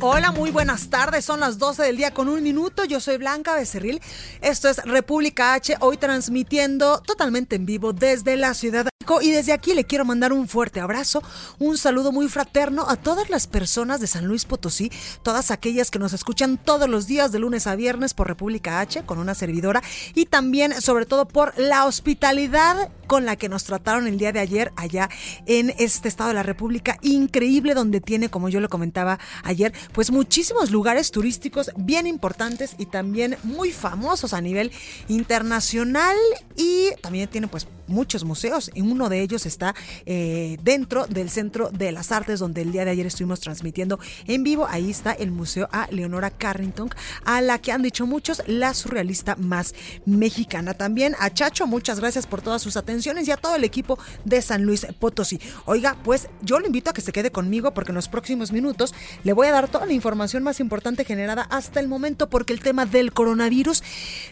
Hola, muy buenas tardes. Son las 12 del día con un minuto. Yo soy Blanca Becerril. Esto es República H, hoy transmitiendo totalmente en vivo desde la ciudad de México. Y desde aquí le quiero mandar un fuerte abrazo, un saludo muy fraterno a todas las personas de San Luis Potosí, todas aquellas que nos escuchan todos los días de lunes a viernes por República H con una servidora y también sobre todo por la hospitalidad con la que nos trataron el día de ayer allá en este estado de la República increíble donde tiene, como yo lo comentaba ayer, pues muchísimos lugares turísticos bien importantes y también muy famosos a nivel internacional y también tiene pues muchos museos y uno de ellos está eh, dentro del Centro de las Artes donde el día de ayer estuvimos transmitiendo en vivo. Ahí está el Museo a Leonora Carrington, a la que han dicho muchos la surrealista más mexicana. También a Chacho, muchas gracias por todas sus atenciones y a todo el equipo de San Luis Potosí. Oiga, pues yo lo invito a que se quede conmigo porque en los próximos minutos le voy a dar toda la información más importante generada hasta el momento porque el tema del coronavirus,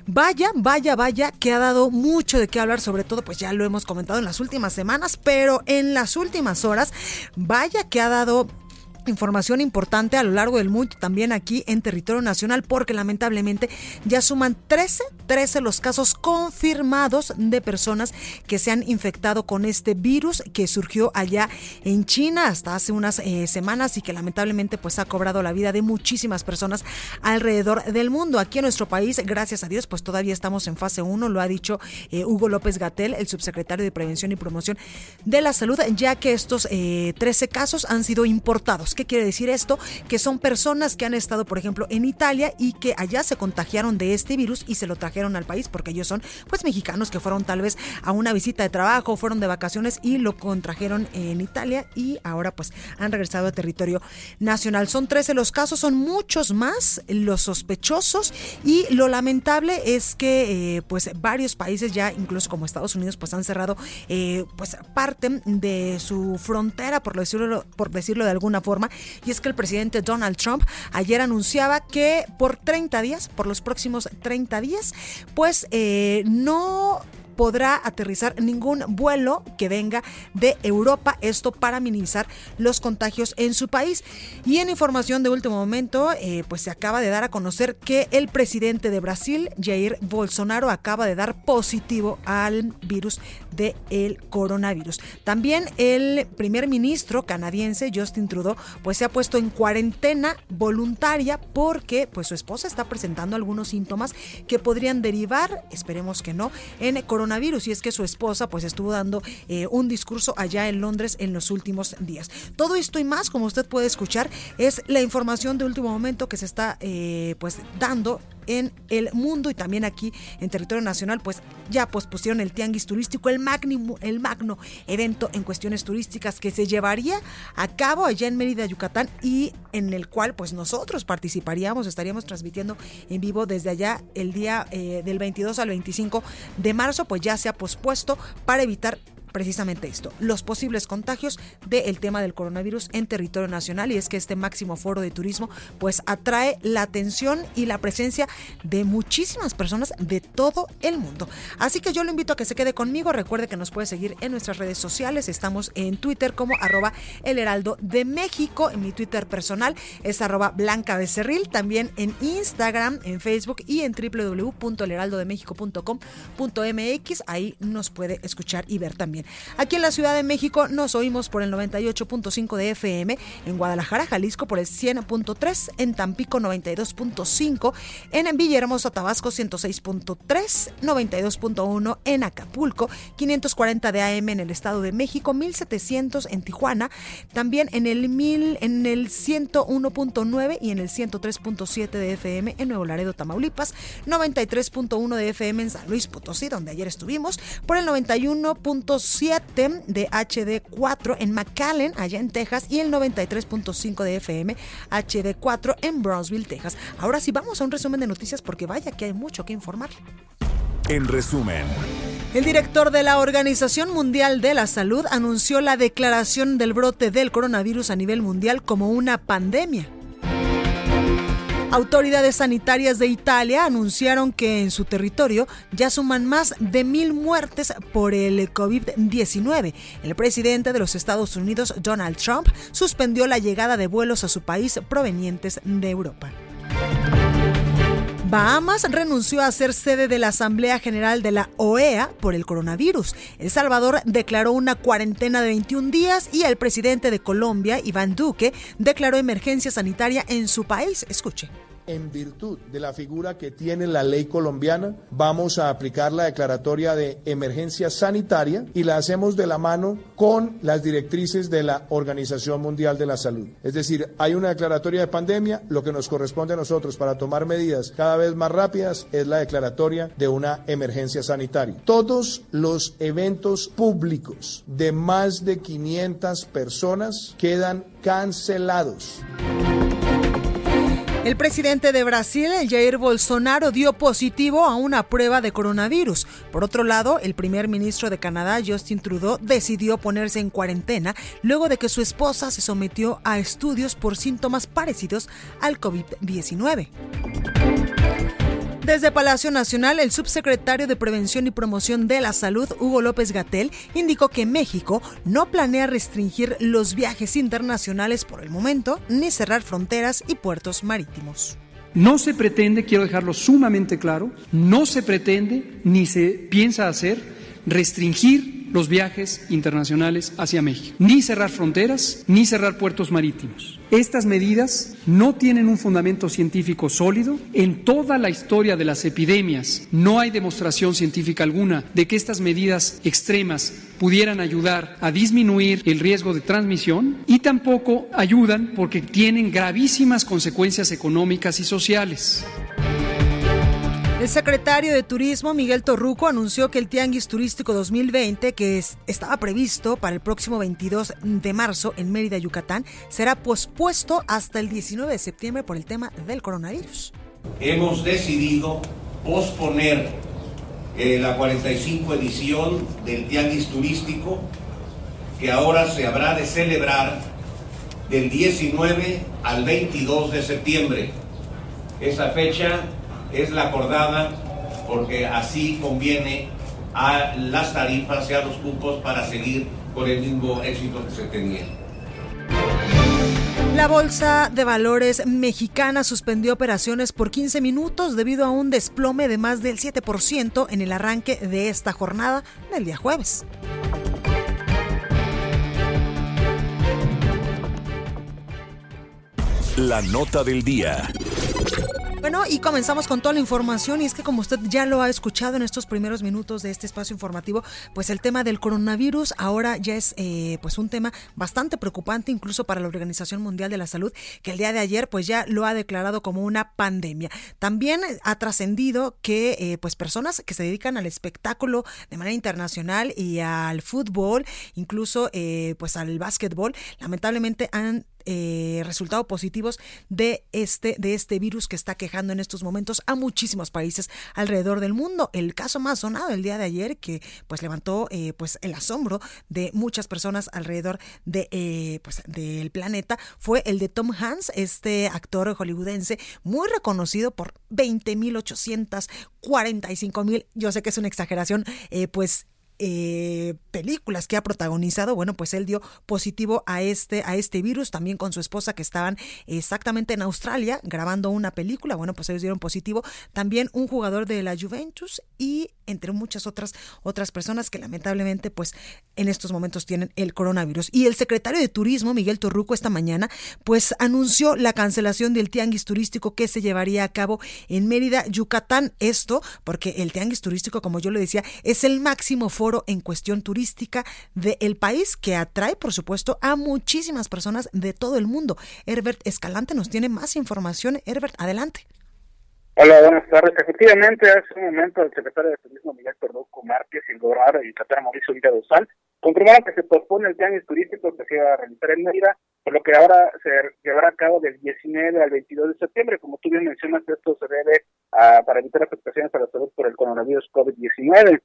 vaya, vaya, vaya, que ha dado mucho de qué hablar, sobre todo pues ya lo hemos comentado en las últimas semanas, pero en las últimas horas, vaya que ha dado información importante a lo largo del mundo, también aquí en territorio nacional, porque lamentablemente ya suman 13, 13 los casos confirmados de personas que se han infectado con este virus que surgió allá en China hasta hace unas eh, semanas y que lamentablemente pues ha cobrado la vida de muchísimas personas alrededor del mundo. Aquí en nuestro país, gracias a Dios, pues todavía estamos en fase 1, lo ha dicho eh, Hugo López Gatel, el subsecretario de Prevención y Promoción de la Salud, ya que estos eh, 13 casos han sido importados. ¿Qué quiere decir esto? Que son personas que han estado, por ejemplo, en Italia y que allá se contagiaron de este virus y se lo trajeron al país porque ellos son pues mexicanos que fueron tal vez a una visita de trabajo, fueron de vacaciones y lo contrajeron en Italia y ahora pues han regresado a territorio nacional. Son 13 los casos, son muchos más los sospechosos y lo lamentable es que eh, pues varios países ya, incluso como Estados Unidos, pues han cerrado eh, pues parte de su frontera, por decirlo, por decirlo de alguna forma, y es que el presidente Donald Trump ayer anunciaba que por 30 días, por los próximos 30 días, pues eh, no podrá aterrizar ningún vuelo que venga de Europa, esto para minimizar los contagios en su país. Y en información de último momento, eh, pues se acaba de dar a conocer que el presidente de Brasil, Jair Bolsonaro, acaba de dar positivo al virus del el coronavirus. También el primer ministro canadiense, Justin Trudeau, pues se ha puesto en cuarentena voluntaria porque pues su esposa está presentando algunos síntomas que podrían derivar, esperemos que no, en coronavirus y es que su esposa pues estuvo dando eh, un discurso allá en Londres en los últimos días. Todo esto y más, como usted puede escuchar, es la información de último momento que se está eh, pues dando en el mundo y también aquí en territorio nacional, pues ya pospusieron el tianguis turístico, el magno, el magno evento en cuestiones turísticas que se llevaría a cabo allá en Mérida, Yucatán y en el cual pues nosotros participaríamos, estaríamos transmitiendo en vivo desde allá el día eh, del 22 al 25 de marzo, pues ya se ha pospuesto para evitar precisamente esto, los posibles contagios del tema del coronavirus en territorio nacional. Y es que este máximo foro de turismo pues atrae la atención y la presencia de muchísimas personas de todo el mundo. Así que yo lo invito a que se quede conmigo, recuerde que nos puede seguir en nuestras redes sociales, estamos en Twitter como arroba el heraldo de México, en mi Twitter personal es arroba blanca becerril, también en Instagram, en Facebook y en www.elheraldodemexico.com.mx, ahí nos puede escuchar y ver también. Aquí en la Ciudad de México nos oímos por el 98.5 de FM, en Guadalajara, Jalisco por el 100.3, en Tampico 92.5, en Villahermosa, Tabasco 106.3, 92.1 en Acapulco, 540 de AM en el Estado de México, 1700 en Tijuana, también en el 1000 en el 101.9 y en el 103.7 de FM en Nuevo Laredo, Tamaulipas, 93.1 de FM en San Luis Potosí, donde ayer estuvimos, por el 91.7 de HD4 en McAllen, allá en Texas, y el 93.5 de FM HD4 en Brownsville, Texas. Ahora sí vamos a un resumen de noticias porque vaya que hay mucho que informar. En resumen. El director de la Organización Mundial de la Salud anunció la declaración del brote del coronavirus a nivel mundial como una pandemia. Autoridades sanitarias de Italia anunciaron que en su territorio ya suman más de mil muertes por el COVID-19. El presidente de los Estados Unidos, Donald Trump, suspendió la llegada de vuelos a su país provenientes de Europa. Bahamas renunció a ser sede de la Asamblea General de la OEA por el coronavirus. El Salvador declaró una cuarentena de 21 días y el presidente de Colombia, Iván Duque, declaró emergencia sanitaria en su país. Escuche en virtud de la figura que tiene la ley colombiana, vamos a aplicar la declaratoria de emergencia sanitaria y la hacemos de la mano con las directrices de la Organización Mundial de la Salud. Es decir, hay una declaratoria de pandemia, lo que nos corresponde a nosotros para tomar medidas cada vez más rápidas es la declaratoria de una emergencia sanitaria. Todos los eventos públicos de más de 500 personas quedan cancelados. El presidente de Brasil, Jair Bolsonaro, dio positivo a una prueba de coronavirus. Por otro lado, el primer ministro de Canadá, Justin Trudeau, decidió ponerse en cuarentena luego de que su esposa se sometió a estudios por síntomas parecidos al COVID-19. Desde Palacio Nacional, el subsecretario de Prevención y Promoción de la Salud, Hugo López Gatel, indicó que México no planea restringir los viajes internacionales por el momento, ni cerrar fronteras y puertos marítimos. No se pretende, quiero dejarlo sumamente claro, no se pretende ni se piensa hacer restringir los viajes internacionales hacia México, ni cerrar fronteras, ni cerrar puertos marítimos. Estas medidas no tienen un fundamento científico sólido. En toda la historia de las epidemias no hay demostración científica alguna de que estas medidas extremas pudieran ayudar a disminuir el riesgo de transmisión y tampoco ayudan porque tienen gravísimas consecuencias económicas y sociales. El secretario de Turismo, Miguel Torruco, anunció que el Tianguis Turístico 2020, que estaba previsto para el próximo 22 de marzo en Mérida, Yucatán, será pospuesto hasta el 19 de septiembre por el tema del coronavirus. Hemos decidido posponer eh, la 45 edición del Tianguis Turístico, que ahora se habrá de celebrar del 19 al 22 de septiembre. Esa fecha es la acordada porque así conviene a las tarifas y a los cupos para seguir con el mismo éxito que se tenía. La Bolsa de Valores mexicana suspendió operaciones por 15 minutos debido a un desplome de más del 7% en el arranque de esta jornada del día jueves. La nota del día. Bueno, y comenzamos con toda la información y es que como usted ya lo ha escuchado en estos primeros minutos de este espacio informativo, pues el tema del coronavirus ahora ya es eh, pues un tema bastante preocupante incluso para la Organización Mundial de la Salud, que el día de ayer pues ya lo ha declarado como una pandemia. También ha trascendido que eh, pues personas que se dedican al espectáculo de manera internacional y al fútbol, incluso eh, pues al básquetbol, lamentablemente han eh, resultados positivos de este, de este virus que está quejando en estos momentos a muchísimos países alrededor del mundo. El caso más sonado el día de ayer que pues levantó eh, pues el asombro de muchas personas alrededor de eh, pues del planeta fue el de Tom Hanks, este actor hollywoodense muy reconocido por 20.845.000, yo sé que es una exageración, pues eh, películas que ha protagonizado, bueno, pues él dio positivo a este, a este virus, también con su esposa que estaban exactamente en Australia grabando una película, bueno, pues ellos dieron positivo, también un jugador de la Juventus y entre muchas otras otras personas que lamentablemente pues en estos momentos tienen el coronavirus. Y el secretario de Turismo, Miguel Torruco, esta mañana pues anunció la cancelación del tianguis turístico que se llevaría a cabo en Mérida, Yucatán. Esto porque el tianguis turístico, como yo le decía, es el máximo foro en cuestión turística del país que atrae, por supuesto, a muchísimas personas de todo el mundo. Herbert Escalante nos tiene más información. Herbert, adelante. Hola, buenas tardes. Efectivamente, hace un momento el secretario de Turismo Miguel Tordoco Márquez y el gobernador de Yucatán Mauricio Villa Dosal confirmaron que se pospone el tianguis turístico que se iba a realizar en Mérida, por lo que ahora se llevará a cabo del 19 al 22 de septiembre. Como tú bien mencionas, esto se debe a, para evitar afectaciones a la salud por el coronavirus COVID-19.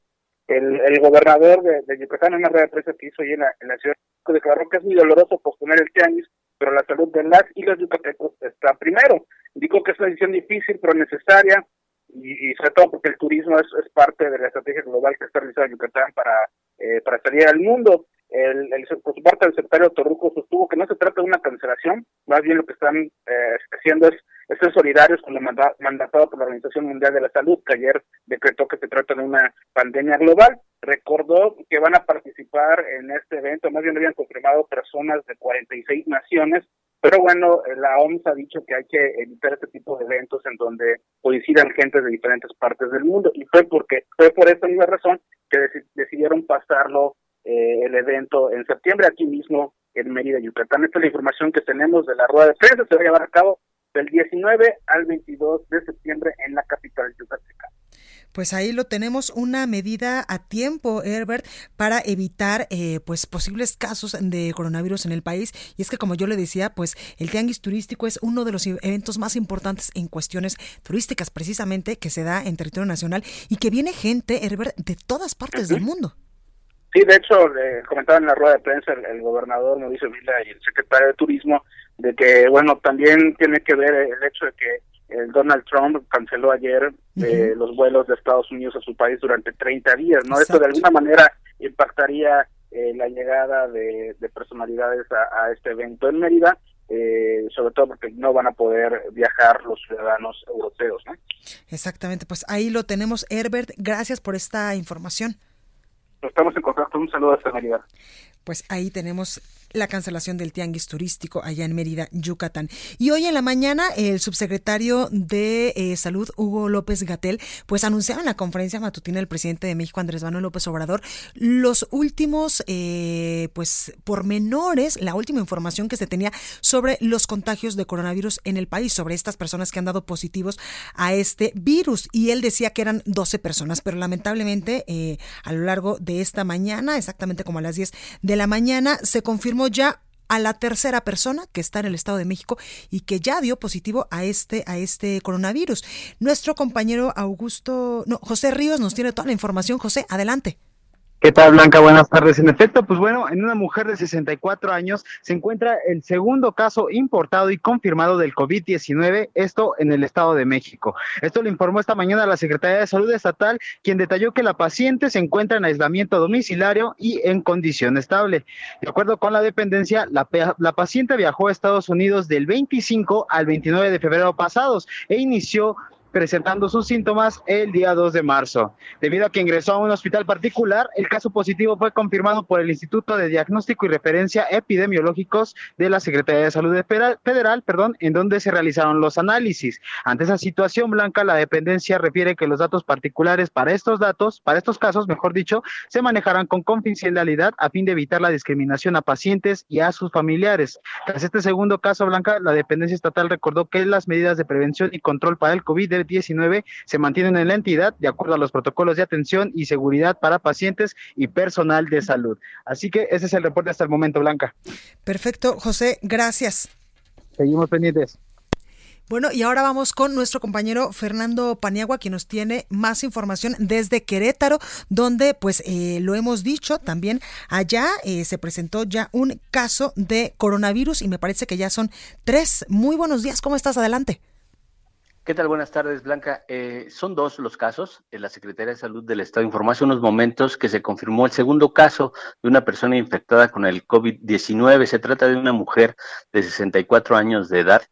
El, el, gobernador de, Yucatán, en una rueda de prensa que hizo ahí en la, en la ciudad, declaró que es muy doloroso posponer el tianguis, pero la salud de las y los yucatecos está primero. Dijo que es una decisión difícil, pero necesaria, y, y, sobre todo porque el turismo es, es, parte de la estrategia global que está realizando Yucatán para, eh, para salir al mundo. El, por su parte, el secretario Torruco sostuvo que no se trata de una cancelación, más bien lo que están eh, haciendo es, es ser solidarios con lo manda, mandatado por la Organización Mundial de la Salud, que ayer decretó que se trata de una pandemia global. Recordó que van a participar en este evento, más bien habían confirmado personas de 46 naciones, pero bueno, la OMS ha dicho que hay que evitar este tipo de eventos en donde coincidan gente de diferentes partes del mundo y fue porque fue por esta misma razón que decidieron pasarlo eh, el evento en septiembre aquí mismo en Mérida, Yucatán. Esta es la información que tenemos de la rueda de prensa. Se va a llevar a cabo del 19 al 22 de septiembre en la capital yucateca. Pues ahí lo tenemos, una medida a tiempo, Herbert, para evitar eh, pues posibles casos de coronavirus en el país. Y es que como yo le decía, pues el tianguis turístico es uno de los eventos más importantes en cuestiones turísticas, precisamente, que se da en territorio nacional y que viene gente, Herbert, de todas partes del mundo. Sí, de hecho, eh, comentaba en la rueda de prensa el, el gobernador Mauricio Vila y el secretario de Turismo de que, bueno, también tiene que ver el hecho de que el Donald Trump canceló ayer eh, los vuelos de Estados Unidos a su país durante 30 días, ¿no? Exacto. Esto de alguna manera impactaría eh, la llegada de, de personalidades a, a, este evento en Mérida, eh, sobre todo porque no van a poder viajar los ciudadanos europeos, ¿no? Exactamente, pues ahí lo tenemos, Herbert. Gracias por esta información. Estamos en contacto. Un saludo hasta Mérida. Pues ahí tenemos la cancelación del tianguis turístico allá en Mérida, Yucatán. Y hoy en la mañana el subsecretario de eh, Salud, Hugo López Gatel, pues anunciaba en la conferencia matutina del presidente de México, Andrés Manuel López Obrador, los últimos, eh, pues, pormenores, la última información que se tenía sobre los contagios de coronavirus en el país, sobre estas personas que han dado positivos a este virus. Y él decía que eran 12 personas, pero lamentablemente eh, a lo largo de esta mañana, exactamente como a las 10 de la mañana, se confirmó ya a la tercera persona que está en el Estado de México y que ya dio positivo a este a este coronavirus. Nuestro compañero Augusto, no, José Ríos nos tiene toda la información. José, adelante. ¿Qué tal, Blanca? Buenas tardes. En efecto, pues bueno, en una mujer de 64 años se encuentra el segundo caso importado y confirmado del COVID-19, esto en el Estado de México. Esto lo informó esta mañana la Secretaría de Salud Estatal, quien detalló que la paciente se encuentra en aislamiento domiciliario y en condición estable. De acuerdo con la dependencia, la, la paciente viajó a Estados Unidos del 25 al 29 de febrero pasados e inició presentando sus síntomas el día 2 de marzo. Debido a que ingresó a un hospital particular, el caso positivo fue confirmado por el Instituto de Diagnóstico y Referencia Epidemiológicos de la Secretaría de Salud Federal, perdón, en donde se realizaron los análisis. Ante esa situación, Blanca, la dependencia refiere que los datos particulares para estos datos, para estos casos, mejor dicho, se manejarán con confidencialidad a fin de evitar la discriminación a pacientes y a sus familiares. Tras este segundo caso, Blanca, la dependencia estatal recordó que las medidas de prevención y control para el COVID 19 se mantienen en la entidad de acuerdo a los protocolos de atención y seguridad para pacientes y personal de salud. Así que ese es el reporte hasta el momento, Blanca. Perfecto, José, gracias. Seguimos pendientes. Bueno, y ahora vamos con nuestro compañero Fernando Paniagua, quien nos tiene más información desde Querétaro, donde, pues, eh, lo hemos dicho, también allá eh, se presentó ya un caso de coronavirus y me parece que ya son tres. Muy buenos días, ¿cómo estás? Adelante. ¿Qué tal? Buenas tardes, Blanca. Eh, son dos los casos. La Secretaría de Salud del Estado informó hace unos momentos que se confirmó el segundo caso de una persona infectada con el COVID-19. Se trata de una mujer de 64 años de edad.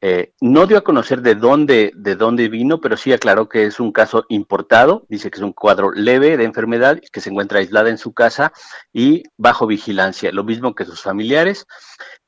Eh, no dio a conocer de dónde, de dónde vino, pero sí aclaró que es un caso importado. Dice que es un cuadro leve de enfermedad, que se encuentra aislada en su casa y bajo vigilancia, lo mismo que sus familiares.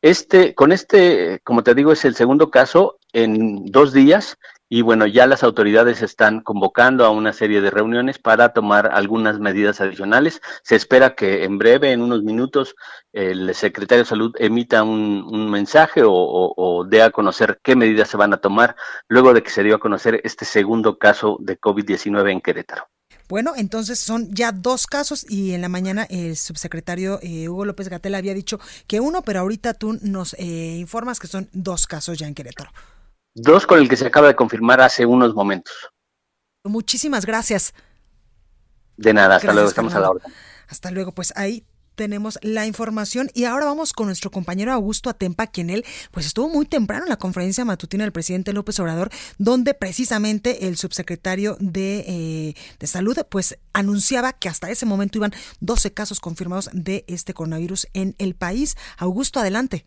Este, con este, como te digo, es el segundo caso en dos días y bueno, ya las autoridades están convocando a una serie de reuniones para tomar algunas medidas adicionales. Se espera que en breve, en unos minutos, el secretario de Salud emita un, mensaje o, o, dé a conocer qué medidas se van a tomar luego de que se dio a conocer este segundo caso de COVID-19 en Querétaro. Bueno, entonces son ya dos casos y en la mañana el subsecretario eh, Hugo López Gatel había dicho que uno, pero ahorita tú nos eh, informas que son dos casos ya en Querétaro. Dos con el que se acaba de confirmar hace unos momentos. Muchísimas gracias. De nada, hasta luego, estamos a la hora. Hasta luego, pues ahí tenemos la información y ahora vamos con nuestro compañero Augusto Atempa, quien él pues estuvo muy temprano en la conferencia matutina del presidente López Obrador, donde precisamente el subsecretario de, eh, de Salud pues anunciaba que hasta ese momento iban 12 casos confirmados de este coronavirus en el país. Augusto, adelante.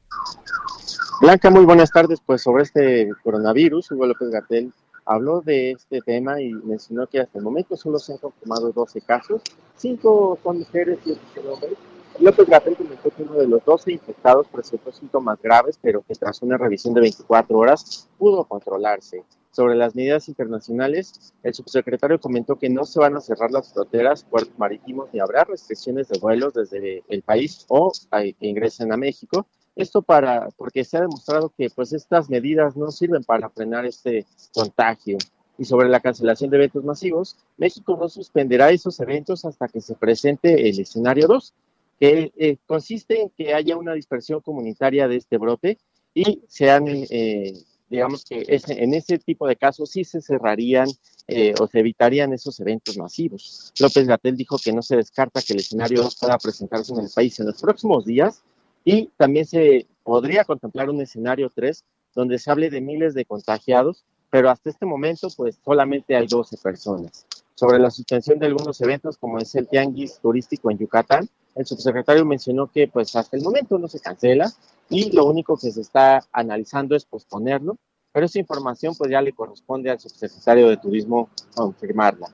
Blanca, muy buenas tardes. Pues sobre este coronavirus, Hugo López Gatel habló de este tema y mencionó que hasta el momento solo se han confirmado 12 casos, 5 son mujeres y 8 son hombres, López Gatel comentó que uno de los 12 infectados presentó síntomas graves, pero que tras una revisión de 24 horas pudo controlarse. Sobre las medidas internacionales, el subsecretario comentó que no se van a cerrar las fronteras, puertos marítimos, ni habrá restricciones de vuelos desde el país o que ingresen a México. Esto para, porque se ha demostrado que pues estas medidas no sirven para frenar este contagio. Y sobre la cancelación de eventos masivos, México no suspenderá esos eventos hasta que se presente el escenario 2 que eh, consiste en que haya una dispersión comunitaria de este brote y sean, eh, digamos que en ese tipo de casos sí se cerrarían eh, o se evitarían esos eventos masivos. López Gatel dijo que no se descarta que el escenario pueda presentarse en el país en los próximos días y también se podría contemplar un escenario 3 donde se hable de miles de contagiados, pero hasta este momento pues solamente hay 12 personas. Sobre la suspensión de algunos eventos como es el Tianguis turístico en Yucatán, el subsecretario mencionó que pues hasta el momento no se cancela y lo único que se está analizando es posponerlo, pero esa información pues ya le corresponde al subsecretario de Turismo confirmarla.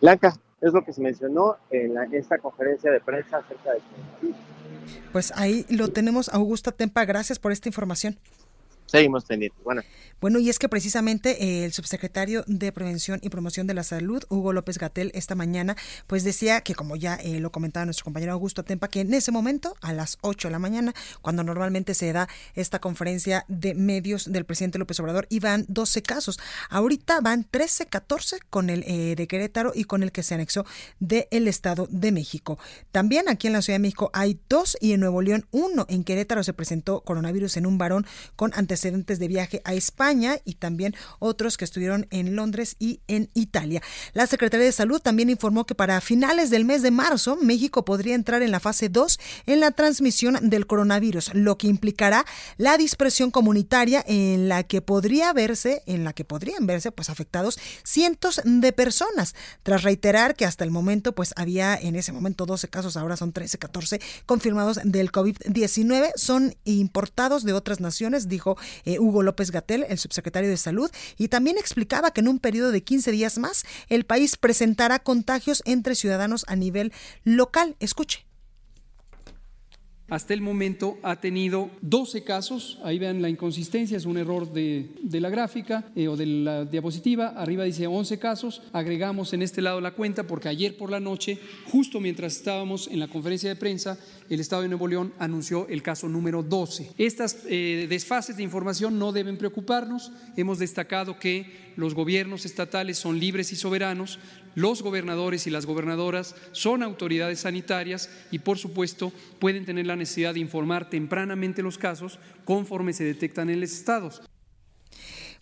Blanca, es lo que se mencionó en, esta conferencia de prensa acerca de... Pues ahí lo tenemos, Augusta Tempa, gracias por esta información. Seguimos pendientes. Bueno. Bueno, y es que precisamente eh, el subsecretario de Prevención y Promoción de la Salud, Hugo López Gatel, esta mañana, pues decía que, como ya eh, lo comentaba nuestro compañero Augusto Tempa, que en ese momento, a las 8 de la mañana, cuando normalmente se da esta conferencia de medios del presidente López Obrador, iban 12 casos. Ahorita van 13, 14 con el eh, de Querétaro y con el que se anexó del Estado de México. También aquí en la Ciudad de México hay dos y en Nuevo León uno. En Querétaro se presentó coronavirus en un varón con antecedentes de viaje a España y también otros que estuvieron en Londres y en Italia. La Secretaría de Salud también informó que para finales del mes de marzo México podría entrar en la fase 2 en la transmisión del coronavirus, lo que implicará la dispersión comunitaria en la que podría verse, en la que podrían verse pues afectados cientos de personas, tras reiterar que hasta el momento pues había en ese momento 12 casos, ahora son 13, 14 confirmados del COVID-19, son importados de otras naciones, dijo eh, Hugo López Gatel, el subsecretario de Salud, y también explicaba que en un periodo de 15 días más el país presentará contagios entre ciudadanos a nivel local. Escuche hasta el momento ha tenido 12 casos, ahí vean la inconsistencia, es un error de, la gráfica eh, o de la diapositiva, arriba dice 11 casos, agregamos en este lado la cuenta porque ayer por la noche, justo mientras estábamos en la conferencia de prensa, el Estado de Nuevo León anunció el caso número 12. Estas eh, desfases de información no deben preocuparnos, hemos destacado que los gobiernos estatales son libres y soberanos, los gobernadores y las gobernadoras son autoridades sanitarias y por supuesto pueden tener la necesidad de informar tempranamente los casos conforme se detectan en los estados.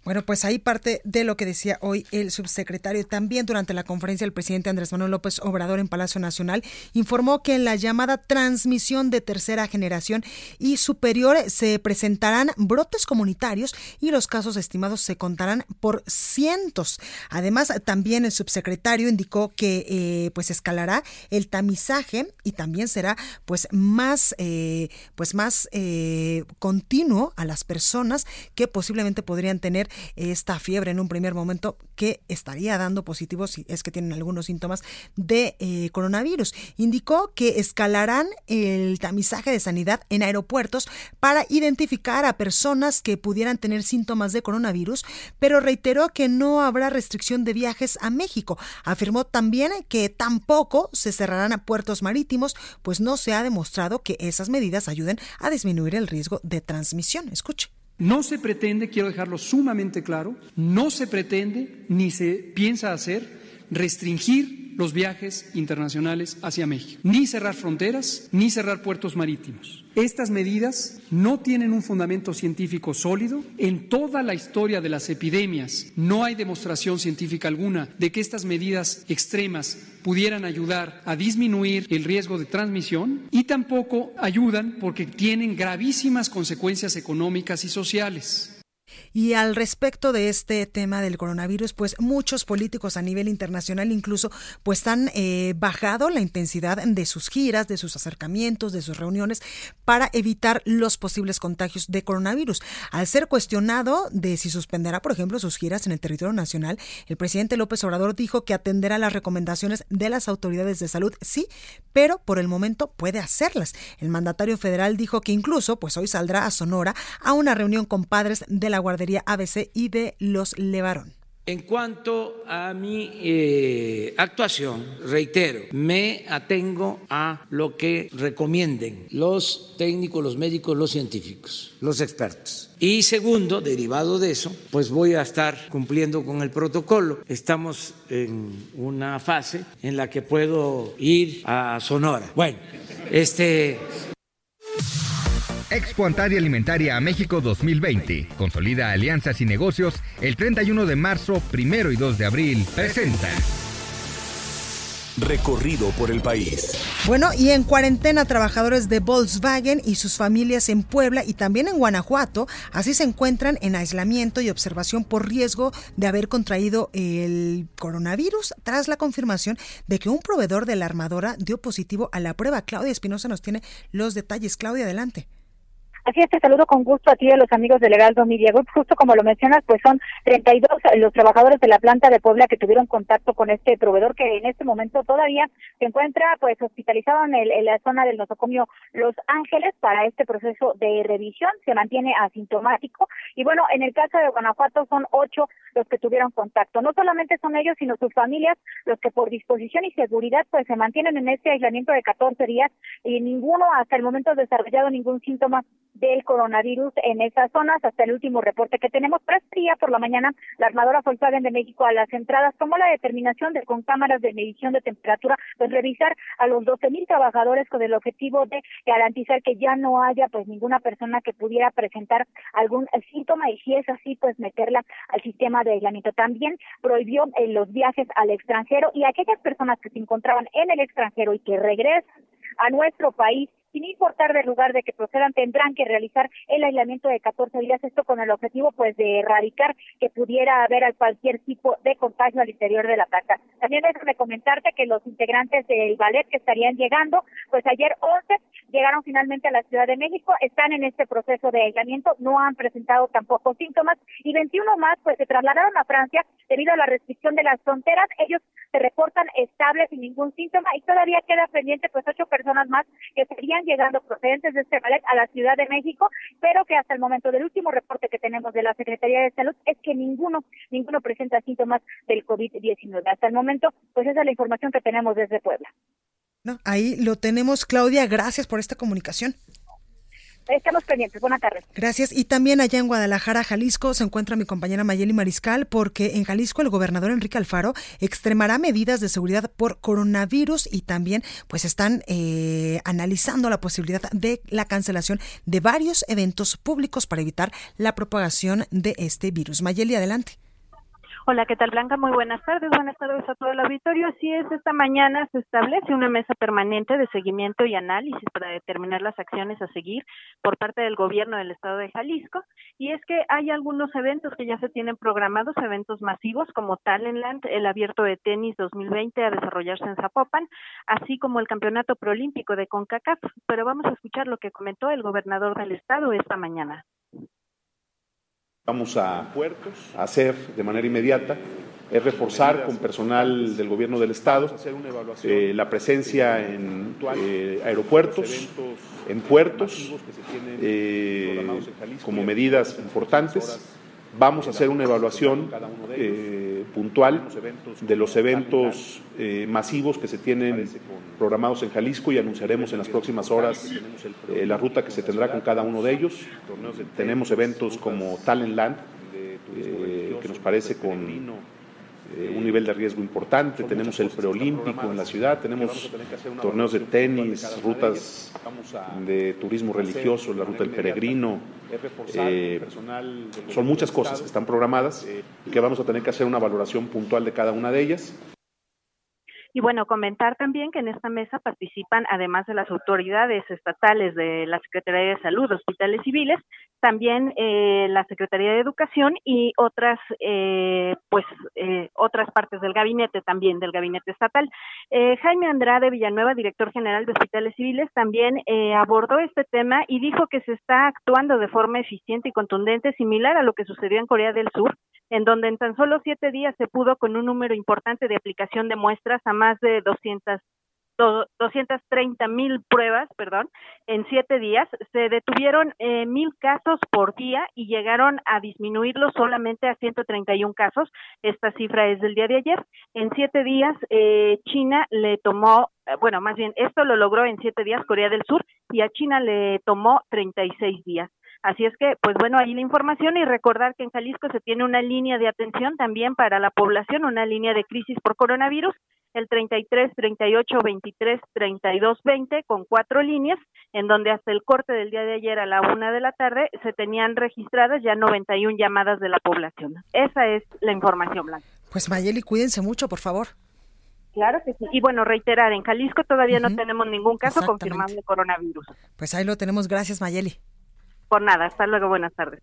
Bueno, pues ahí parte de lo que decía hoy el subsecretario. También durante la conferencia el presidente Andrés Manuel López Obrador en Palacio Nacional informó que en la llamada transmisión de tercera generación y superior se presentarán brotes comunitarios y los casos estimados se contarán por cientos. Además, también el subsecretario indicó que eh, pues escalará el tamizaje y también será pues más eh, pues más eh, continuo a las personas que posiblemente podrían tener esta fiebre en un primer momento que estaría dando positivos si es que tienen algunos síntomas de eh, coronavirus. Indicó que escalarán el tamizaje de sanidad en aeropuertos para identificar a personas que pudieran tener síntomas de coronavirus, pero reiteró que no habrá restricción de viajes a México. Afirmó también que tampoco se cerrarán a puertos marítimos, pues no se ha demostrado que esas medidas ayuden a disminuir el riesgo de transmisión. Escuche. No se pretende, quiero dejarlo sumamente claro, no se pretende ni se piensa hacer restringir los viajes internacionales hacia México, ni cerrar fronteras, ni cerrar puertos marítimos. Estas medidas no tienen un fundamento científico sólido. En toda la historia de las epidemias no hay demostración científica alguna de que estas medidas extremas pudieran ayudar a disminuir el riesgo de transmisión y tampoco ayudan porque tienen gravísimas consecuencias económicas y sociales. Y al respecto de este tema del coronavirus, pues muchos políticos a nivel internacional incluso pues han eh, bajado la intensidad de sus giras, de sus acercamientos, de sus reuniones para evitar los posibles contagios de coronavirus. Al ser cuestionado de si suspenderá, por ejemplo, sus giras en el territorio nacional, el presidente López Obrador dijo que atenderá las recomendaciones de las autoridades de salud, sí, pero por el momento puede hacerlas. El mandatario federal dijo que incluso pues hoy saldrá a Sonora a una reunión con padres de la ABC y de los Levarón. En cuanto a mi eh, actuación, reitero, me atengo a lo que recomienden los técnicos, los médicos, los científicos, los expertos. Y segundo, derivado de eso, pues voy a estar cumpliendo con el protocolo. Estamos en una fase en la que puedo ir a Sonora. Bueno, este Expo Antaria Alimentaria a México 2020. Consolida alianzas y negocios. El 31 de marzo, primero y 2 de abril. Presenta. Recorrido por el país. Bueno, y en cuarentena trabajadores de Volkswagen y sus familias en Puebla y también en Guanajuato, así se encuentran en aislamiento y observación por riesgo de haber contraído el coronavirus tras la confirmación de que un proveedor de la armadora dio positivo a la prueba. Claudia Espinosa nos tiene los detalles. Claudia, adelante. Así es, te saludo con gusto a ti y a los amigos de Legal Media Group. Justo como lo mencionas, pues son 32 los trabajadores de la planta de Puebla que tuvieron contacto con este proveedor que en este momento todavía se encuentra pues hospitalizado en, el, en la zona del nosocomio Los Ángeles para este proceso de revisión. Se mantiene asintomático. Y bueno, en el caso de Guanajuato son ocho los que tuvieron contacto. No solamente son ellos, sino sus familias los que por disposición y seguridad pues se mantienen en este aislamiento de 14 días y ninguno hasta el momento ha desarrollado ningún síntoma del coronavirus en esas zonas. Hasta el último reporte que tenemos, tres días por la mañana, la armadora Volkswagen de México a las entradas tomó la determinación de con cámaras de medición de temperatura, pues revisar a los 12 mil trabajadores con el objetivo de garantizar que ya no haya pues ninguna persona que pudiera presentar algún síntoma y si es así, pues meterla al sistema de aislamiento. También prohibió eh, los viajes al extranjero y aquellas personas que se encontraban en el extranjero y que regresan a nuestro país sin importar del lugar de que procedan, tendrán que realizar el aislamiento de 14 días, esto con el objetivo pues de erradicar que pudiera haber cualquier tipo de contagio al interior de la plaza. También déjame comentarte que los integrantes del ballet que estarían llegando, pues ayer 11 llegaron finalmente a la Ciudad de México, están en este proceso de aislamiento, no han presentado tampoco síntomas y 21 más pues se trasladaron a Francia debido a la restricción de las fronteras. Ellos se reportan estables sin ningún síntoma y todavía queda pendiente pues ocho personas más que serían llegando procedentes de este ballet a la Ciudad de México, pero que hasta el momento del último reporte que tenemos de la Secretaría de Salud es que ninguno, ninguno presenta síntomas del COVID-19. Hasta el momento, pues esa es la información que tenemos desde Puebla. Ahí lo tenemos, Claudia. Gracias por esta comunicación. Estamos pendientes. Buenas tardes. Gracias. Y también allá en Guadalajara, Jalisco, se encuentra mi compañera Mayeli Mariscal, porque en Jalisco el gobernador Enrique Alfaro extremará medidas de seguridad por coronavirus y también pues están eh, analizando la posibilidad de la cancelación de varios eventos públicos para evitar la propagación de este virus. Mayeli, adelante. Hola, ¿qué tal Blanca? Muy buenas tardes. Buenas tardes a todo el auditorio. Así es, esta mañana se establece una mesa permanente de seguimiento y análisis para determinar las acciones a seguir por parte del gobierno del estado de Jalisco. Y es que hay algunos eventos que ya se tienen programados, eventos masivos como Talentland, el abierto de tenis 2020 a desarrollarse en Zapopan, así como el campeonato proolímpico de CONCACAF. Pero vamos a escuchar lo que comentó el gobernador del estado esta mañana. Vamos a hacer de manera inmediata es reforzar con personal del gobierno del estado eh, la presencia en eh, aeropuertos, en puertos, eh, como medidas importantes Vamos a hacer una evaluación eh, puntual de los eventos eh, masivos que se tienen programados en Jalisco y anunciaremos en las próximas horas eh, la ruta que se tendrá con cada uno de ellos. Tenemos eventos como Talent Land, que nos parece con eh, un nivel de riesgo importante, tenemos el preolímpico en la ciudad, tenemos torneos de tenis, rutas de turismo religioso, la ruta del peregrino, eh, son muchas cosas que están programadas y que vamos a tener que hacer una valoración puntual de cada una de ellas. Y bueno, comentar también que en esta mesa participan, además de las autoridades estatales de la Secretaría de Salud, Hospitales Civiles, también eh, la Secretaría de Educación y otras, eh, pues, eh, otras partes del gabinete también, del gabinete estatal. Jaime Andrade Villanueva, director general de Hospitales Civiles, también abordó este tema y dijo que se está actuando de forma eficiente y contundente, similar a lo que sucedió en Corea del Sur, en donde en tan solo siete días se pudo con un número importante de aplicación de muestras a más de 200 230 mil pruebas, perdón, en siete días. Se detuvieron eh, mil casos por día y llegaron a disminuirlo solamente a 131 casos. Esta cifra es del día de ayer. En siete días, eh, China le tomó, eh, bueno, más bien, esto lo logró en siete días Corea del Sur y a China le tomó 36 días. Así es que, pues bueno, ahí la información y recordar que en Jalisco se tiene una línea de atención también para la población, una línea de crisis por coronavirus, el 33 38 23 32 20 con cuatro líneas, en donde hasta el corte del día de ayer a la una de la tarde se tenían registradas ya 91 llamadas de la población. Esa es la información, Blanca. Pues Mayeli, cuídense mucho, por favor. Claro que sí. Y bueno, reiterar, en Jalisco todavía no tenemos ningún caso confirmado de coronavirus. Pues ahí lo tenemos. Gracias, Mayeli. Por nada, hasta luego, buenas tardes.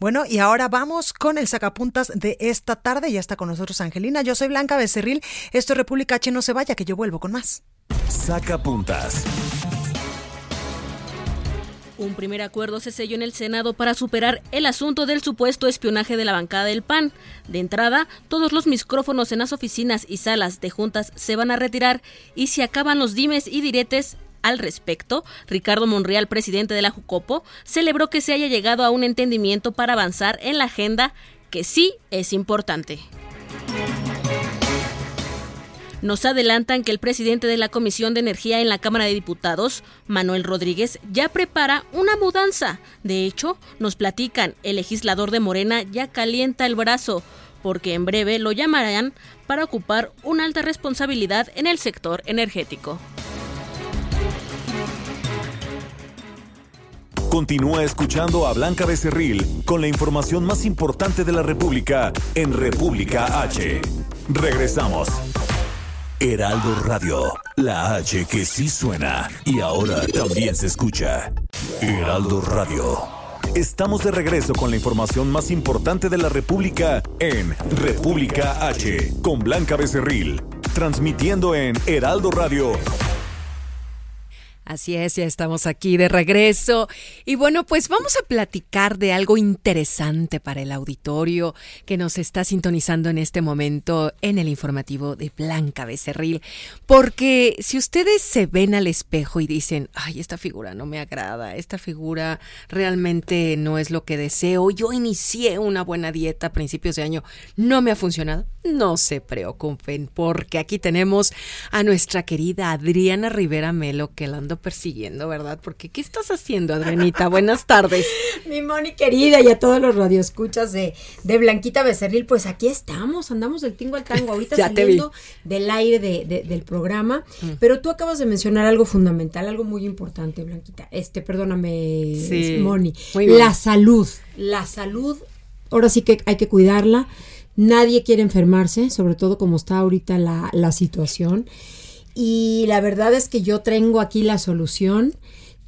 Bueno, y ahora vamos con el sacapuntas de esta tarde. Ya está con nosotros Angelina. Yo soy Blanca Becerril. Esto es República H. No se vaya, que yo vuelvo con más. Sacapuntas. Un primer acuerdo se selló en el Senado para superar el asunto del supuesto espionaje de la bancada del PAN. De entrada, todos los micrófonos en las oficinas y salas de juntas se van a retirar y se acaban los dimes y diretes al respecto, Ricardo Monreal, presidente de la Jucopo, celebró que se haya llegado a un entendimiento para avanzar en la agenda que sí es importante. Nos adelantan que el presidente de la Comisión de Energía en la Cámara de Diputados, Manuel Rodríguez, ya prepara una mudanza. De hecho, nos platican, el legislador de Morena ya calienta el brazo, porque en breve lo llamarán para ocupar una alta responsabilidad en el sector energético. Continúa escuchando a Blanca Becerril con la información más importante de la República en República H. Regresamos. Heraldo Radio, la H que sí suena y ahora también se escucha. Heraldo Radio. Estamos de regreso con la información más importante de la República en República H con Blanca Becerril, transmitiendo en Heraldo Radio Así es, ya estamos aquí de regreso. Y bueno, pues vamos a platicar de algo interesante para el auditorio que nos está sintonizando en este momento en el informativo de Blanca Becerril. Porque si ustedes se ven al espejo y dicen, ay, esta figura no me agrada, esta figura realmente no es lo que deseo, yo inicié una buena dieta a principios de año, no me ha funcionado, no se preocupen, porque aquí tenemos a nuestra querida Adriana Rivera Melo que la ando persiguiendo, ¿verdad? Porque ¿qué estás haciendo, Adrenita? Buenas tardes. Mi Moni querida y a todos los radioescuchas de, de Blanquita Becerril, pues aquí estamos, andamos del tingo al tango, ahorita saliendo del aire de, del programa, mm. pero tú acabas de mencionar algo fundamental, algo muy importante, Blanquita. Este, perdóname, Moni. La salud, la salud, ahora sí que hay que cuidarla. Nadie quiere enfermarse, sobre todo como está ahorita la, la situación y la verdad es que yo tengo aquí la solución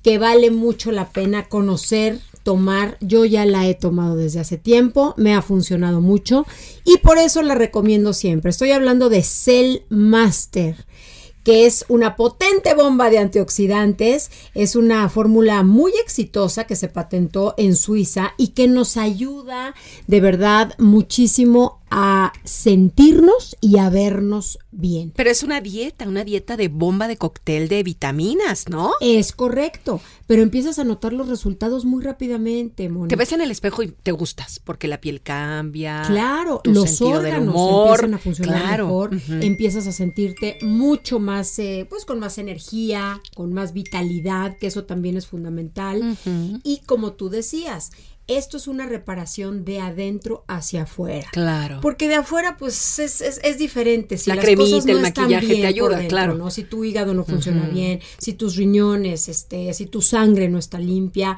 que vale mucho la pena conocer, tomar. Yo ya la he tomado desde hace tiempo, me ha funcionado mucho y por eso la recomiendo siempre. Estoy hablando de Cell Master que es una potente bomba de antioxidantes, es una fórmula muy exitosa que se patentó en Suiza y que nos ayuda de verdad muchísimo a sentirnos y a vernos bien. Pero es una dieta, una dieta de bomba de cóctel de vitaminas, ¿no? Es correcto, pero empiezas a notar los resultados muy rápidamente, Moni. Te ves en el espejo y te gustas porque la piel cambia. Claro, los órganos empiezan a funcionar mejor, empiezas a sentirte mucho más, eh, pues con más energía, con más vitalidad, que eso también es fundamental. Y como tú decías, esto es una reparación de adentro hacia afuera. Claro. Porque de afuera, pues, es, es, diferente. Si la las cremita, el maquillaje te ayuda, claro. ¿no? Si tu hígado no funciona bien, si tus riñones, este, si tu sangre no está limpia.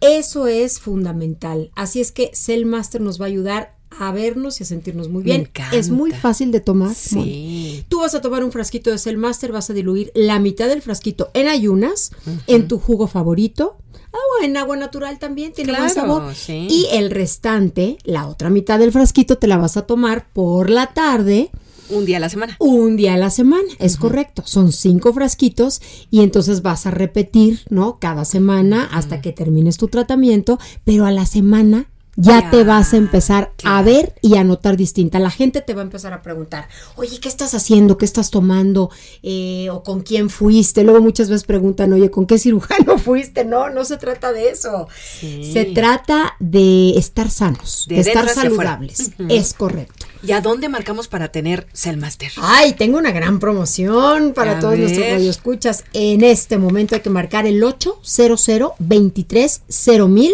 Eso es fundamental. Así es que Cell Master nos va a ayudar a vernos y a sentirnos muy bien. Es muy fácil de tomar. Sí. Tú vas a tomar un frasquito de Cell Master, vas a diluir la mitad del frasquito en ayunas, en tu jugo favorito agua en agua natural también tiene más sabor. Y el restante, la otra mitad del frasquito, te la vas a tomar por la tarde. Un día a la semana. Un día a la semana, es correcto. Son cinco frasquitos y entonces vas a repetir, ¿no? Cada semana hasta que termines tu tratamiento, pero a la semana ya, te vas a empezar a ver y a notar distinta. La gente te va a empezar a preguntar, oye, ¿qué estás haciendo? ¿Qué estás tomando? Eh, ¿O con quién fuiste? Luego muchas veces preguntan, oye, ¿con qué cirujano fuiste? No, no se trata de eso. Se trata de estar sanos, de, estar saludables. Es correcto. ¿Y a dónde marcamos para tener Cellmaster? Ay, tengo una gran promoción para todos nuestros radioescuchas. En este momento hay que marcar el 800 23 mil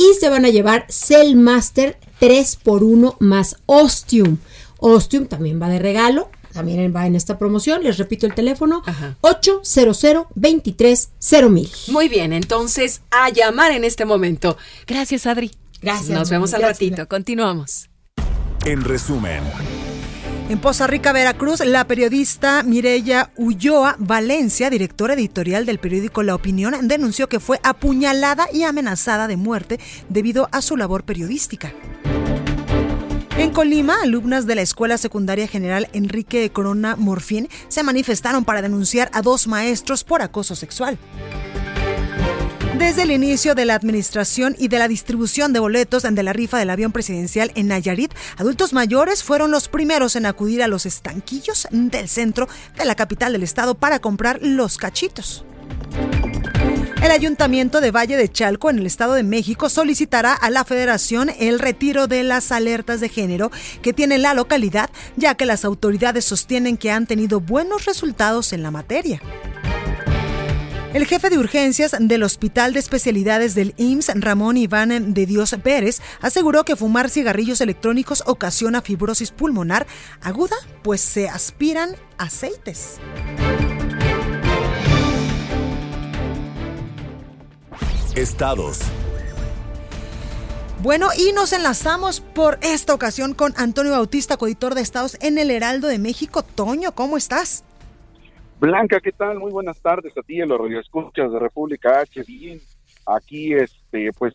y se van a llevar Cell Master 3x1 más Ostium. Ostium también va de regalo, también va en esta promoción. Les repito el teléfono: 800 23 mil. Muy bien, entonces a llamar en este momento. Gracias, Adri. Gracias. Nos vemos al ratito. Continuamos. En resumen. En Poza Rica, Veracruz, la periodista Mireya Ulloa Valencia, directora editorial del periódico La Opinión, denunció que fue apuñalada y amenazada de muerte debido a su labor periodística. En Colima, alumnas de la Escuela Secundaria General Enrique Corona Morfín se manifestaron para denunciar a dos maestros por acoso sexual. Desde el inicio de la administración y de la distribución de boletos de la rifa del avión presidencial en Nayarit, adultos mayores fueron los primeros en acudir a los estanquillos del centro de la capital del estado para comprar los cachitos. El ayuntamiento de Valle de Chalco en el Estado de México solicitará a la federación el retiro de las alertas de género que tiene la localidad, ya que las autoridades sostienen que han tenido buenos resultados en la materia. El jefe de urgencias del Hospital de Especialidades del IMSS, Ramón Iván de Dios Pérez, aseguró que fumar cigarrillos electrónicos ocasiona fibrosis pulmonar aguda, pues se aspiran aceites. Estados. Bueno, y nos enlazamos por esta ocasión con Antonio Bautista, coeditor de Estados en el Heraldo de México. Toño, ¿cómo estás? Blanca, ¿qué tal? Muy buenas tardes a ti, a los radioescuchas de República H. Bien, aquí, este, pues,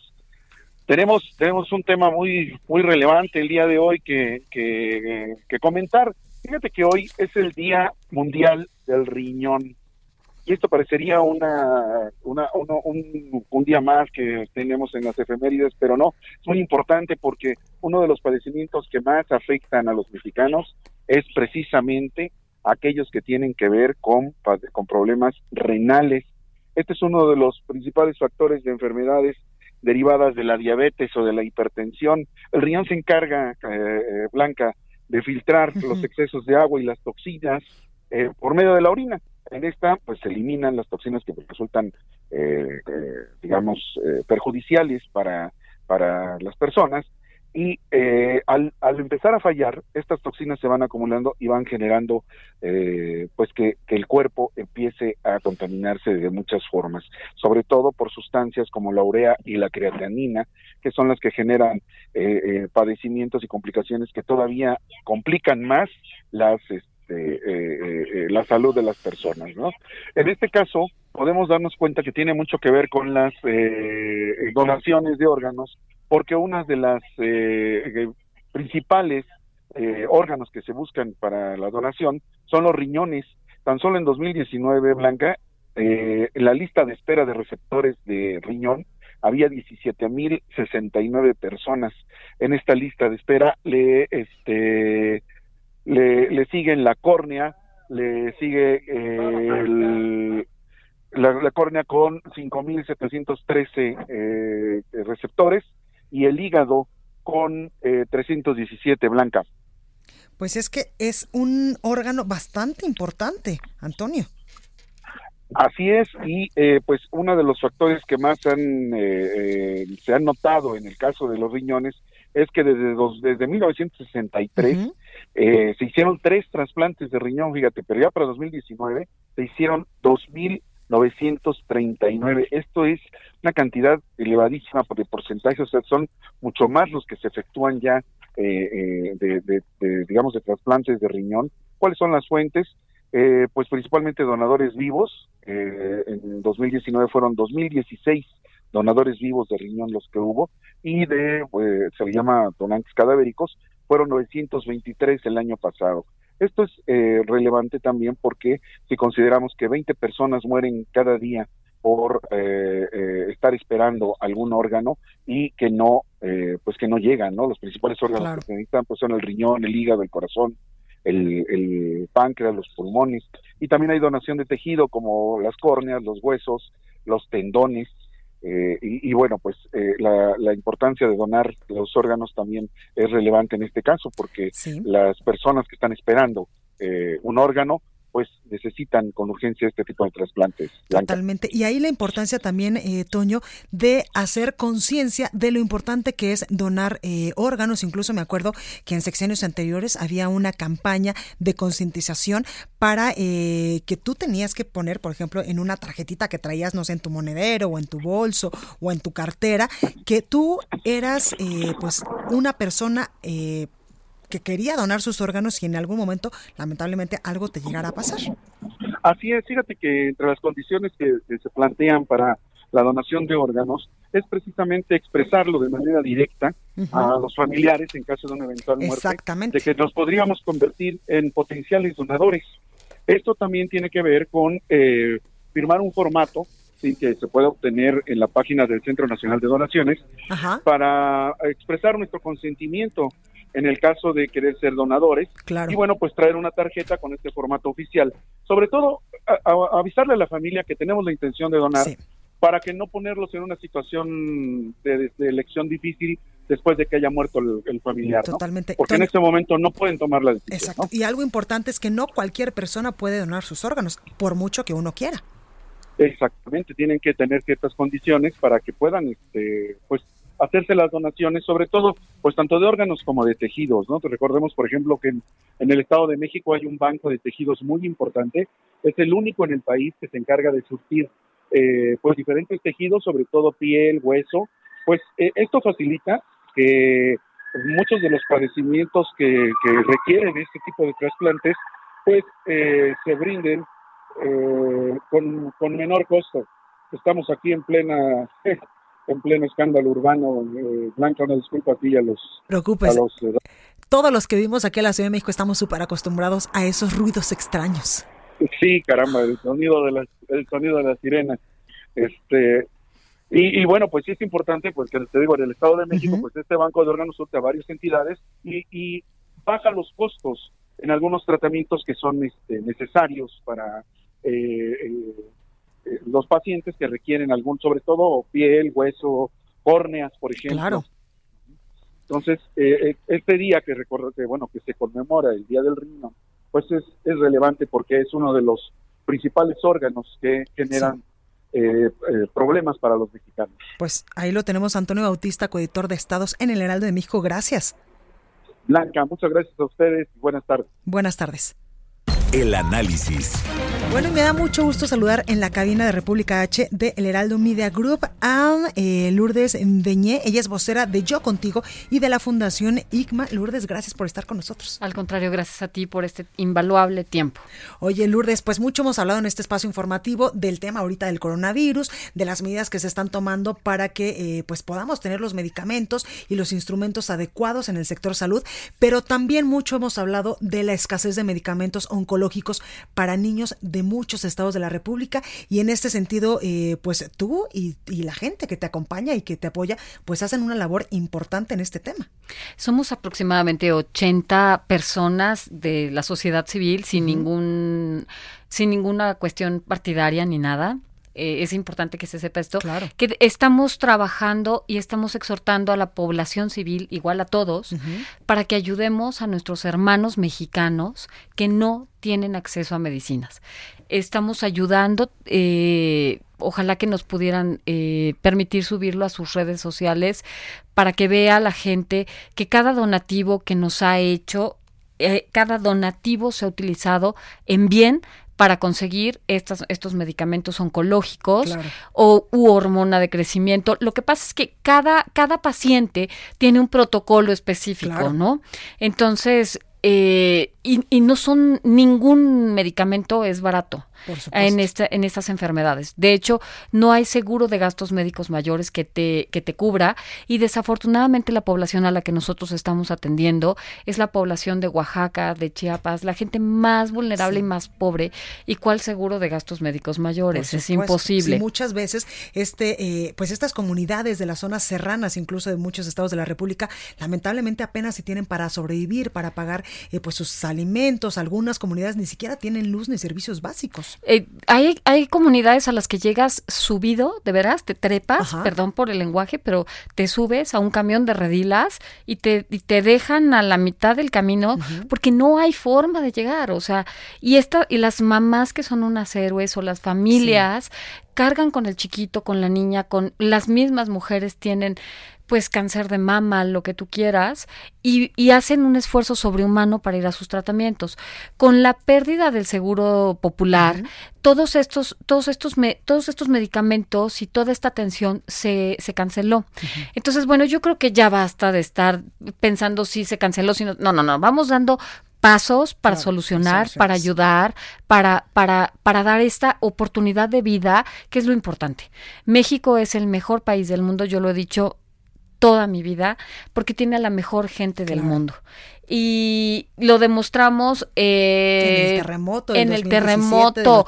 tenemos, tenemos un tema muy, muy relevante el día de hoy que, que, comentar. Fíjate que hoy es el Día Mundial del Riñón. y esto parecería una, una un, un, día más que tenemos en las efemérides, pero no, es muy importante porque uno de los padecimientos que más afectan a los mexicanos es precisamente aquellos que tienen que ver con, con problemas renales. Este es uno de los principales factores de enfermedades derivadas de la diabetes o de la hipertensión. El riñón se encarga, eh, eh, Blanca, de filtrar los excesos de agua y las toxinas eh, por medio de la orina. En esta, pues se eliminan las toxinas que resultan, digamos, perjudiciales para, para las personas y eh, al, al, empezar a fallar, estas toxinas se van acumulando y van generando eh, pues que, el cuerpo empiece a contaminarse de muchas formas, sobre todo por sustancias como la urea y la creatinina, que son las que generan eh, eh padecimientos y complicaciones que todavía complican más las este, eh, la salud de las personas, ¿no? En este caso, podemos darnos cuenta que tiene mucho que ver con las donaciones de órganos porque una de las eh, eh, principales eh, órganos que se buscan para la donación son los riñones. Tan solo en 2019, Blanca, en la lista de espera de receptores de riñón había 17.069 personas en esta lista de espera. Le, este, le, le siguen la córnea, le sigue el, la, la, córnea con 5.713 eh, receptores y el hígado con 317 eh, blanca. Pues es que es un órgano bastante importante, Antonio. Así es, y eh, pues uno de los factores que más han, eh, se han notado en el caso de los riñones es que desde, dos, desde 1963 se hicieron tres trasplantes de riñón, fíjate, pero ya para 2019 se hicieron 2.000 939. Esto es una cantidad elevadísima de porcentaje, o sea, son mucho más los que se efectúan ya eh, eh, de, digamos, de trasplantes de riñón. ¿Cuáles son las fuentes? Eh, pues principalmente donadores vivos. en 2019 fueron 2016 donadores vivos de riñón los que hubo y de, se llama donantes cadavéricos, fueron 923 el año pasado. Esto es eh, relevante también porque si consideramos que 20 personas mueren cada día por eh, eh, estar esperando algún órgano y que no pues que no llegan no los principales órganos que se necesitan pues son el riñón el hígado el corazón el, el páncreas los pulmones. Y también hay donación de tejido como las córneas los huesos los tendones eh, y, bueno, pues eh, la, importancia de donar los órganos también es relevante en este caso, porque las personas que están esperando eh, un órgano pues necesitan con urgencia este tipo de trasplantes. Totalmente. Y ahí la importancia también, eh, Toño, de hacer conciencia de lo importante que es donar eh, órganos. Incluso me acuerdo que en secciones anteriores había una campaña de concientización para eh, que tú tenías que poner, por ejemplo, en una tarjetita que traías, no sé, en tu monedero o en tu bolso o en tu cartera, que tú eras pues una persona que quería donar sus órganos y en algún momento, lamentablemente, algo te llegara a pasar. Así es, fíjate que entre las condiciones que, se plantean para la donación de órganos es precisamente expresarlo de manera directa a los familiares en caso de una eventual muerte, Exactamente. de que nos podríamos convertir en potenciales donadores. Esto también tiene que ver con eh, firmar un formato sí, que se puede obtener en la página del Centro Nacional de Donaciones para expresar nuestro consentimiento en el caso de querer ser donadores. Y bueno, pues traer una tarjeta con este formato oficial. Sobre todo, avisarle a la familia que tenemos la intención de donar. Para que no ponerlos en una situación de, elección difícil después de que haya muerto el, familiar. Totalmente. Porque en este momento no pueden tomar la decisión. Exacto. Y algo importante es que no cualquier persona puede donar sus órganos, por mucho que uno quiera. Exactamente, tienen que tener ciertas condiciones para que puedan, este, pues, hacerse las donaciones, sobre todo, pues tanto de órganos como de tejidos, ¿no? recordemos, por ejemplo, que en, el Estado de México hay un banco de tejidos muy importante, es el único en el país que se encarga de surtir, eh, pues, diferentes tejidos, sobre todo piel, hueso, pues eh, esto facilita que muchos de los padecimientos que, requieren este tipo de trasplantes, pues, eh, se brinden con, con menor costo. Estamos aquí en plena en pleno escándalo urbano. Eh, Blanca, una disculpa a ti y a los... Preocúpese. Eh, Todos los que vivimos aquí en la Ciudad de México estamos súper acostumbrados a esos ruidos extraños. Sí, caramba, el sonido de las, el sonido de las sirenas. Este, y, y, bueno, pues sí es importante, pues que te digo, en el Estado de México, pues este banco de órganos surte a varias entidades y, y, baja los costos en algunos tratamientos que son este, necesarios para eh, eh, los pacientes que requieren algún, sobre todo piel, hueso, córneas, por ejemplo. Claro. Entonces, eh, este día que, que, bueno, que se conmemora el Día del Riñón, pues es, es relevante porque es uno de los principales órganos que generan eh, eh, problemas para los mexicanos. Pues ahí lo tenemos, Antonio Bautista, coeditor de Estados en el Heraldo de México. Gracias. Blanca, muchas gracias a ustedes y buenas tardes. Buenas tardes. El análisis. Bueno, me da mucho gusto saludar en la cabina de República H de El Heraldo Media Group a eh, Lourdes Beñé. Ella es vocera de Yo Contigo y de la Fundación ICMA. Lourdes, gracias por estar con nosotros. Al contrario, gracias a ti por este invaluable tiempo. Oye, Lourdes, pues mucho hemos hablado en este espacio informativo del tema ahorita del coronavirus, de las medidas que se están tomando para que eh, pues podamos tener los medicamentos y los instrumentos adecuados en el sector salud, pero también mucho hemos hablado de la escasez de medicamentos oncológicos para niños de muchos estados de la República y en este sentido, eh, pues tú y, la gente que te acompaña y que te apoya, pues hacen una labor importante en este tema. Somos aproximadamente 80 personas de la sociedad civil sin ningún sin ninguna cuestión partidaria ni nada. Eh, es importante que se sepa esto, que estamos trabajando y estamos exhortando a la población civil, igual a todos, para que ayudemos a nuestros hermanos mexicanos que no tienen acceso a medicinas. Estamos ayudando, eh, ojalá que nos pudieran eh, permitir subirlo a sus redes sociales para que vea la gente que cada donativo que nos ha hecho cada donativo se ha utilizado en bien para conseguir estas, estos medicamentos oncológicos o u hormona de crecimiento. Lo que pasa es que cada, cada paciente tiene un protocolo específico, ¿no? Entonces, eh, y, y, no son ningún medicamento es barato en esta, en estas enfermedades. De hecho, no hay seguro de gastos médicos mayores que te, que te cubra y desafortunadamente la población a la que nosotros estamos atendiendo es la población de Oaxaca, de Chiapas, la gente más vulnerable y más pobre. ¿Y cuál seguro de gastos médicos mayores? Es imposible. muchas veces este, eh, pues estas comunidades de las zonas serranas, incluso de muchos estados de la República, lamentablemente apenas si tienen para sobrevivir, para pagar eh, pues sus alimentos. Algunas comunidades ni siquiera tienen luz ni servicios básicos. Eh, hay, hay comunidades a las que llegas subido, de veras, te trepas, perdón por el lenguaje, pero te subes a un camión de redilas y te, y te dejan a la mitad del camino porque no hay forma de llegar. O sea, y, esta, y las mamás que son unas héroes o las familias cargan con el chiquito, con la niña, con las mismas mujeres tienen pues cáncer de mama, lo que tú quieras, y, y, hacen un esfuerzo sobrehumano para ir a sus tratamientos. Con la pérdida del seguro popular, todos estos, todos estos, todos estos medicamentos y toda esta atención se, se canceló. Entonces, bueno, yo creo que ya basta de estar pensando si se canceló, si no, no, no, no, vamos dando pasos para solucionar, para ayudar, para, para, para dar esta oportunidad de vida, que es lo importante. México es el mejor país del mundo, yo lo he dicho toda mi vida, porque tiene a la mejor gente del mundo. Y lo demostramos eh, en el terremoto, en, el terremoto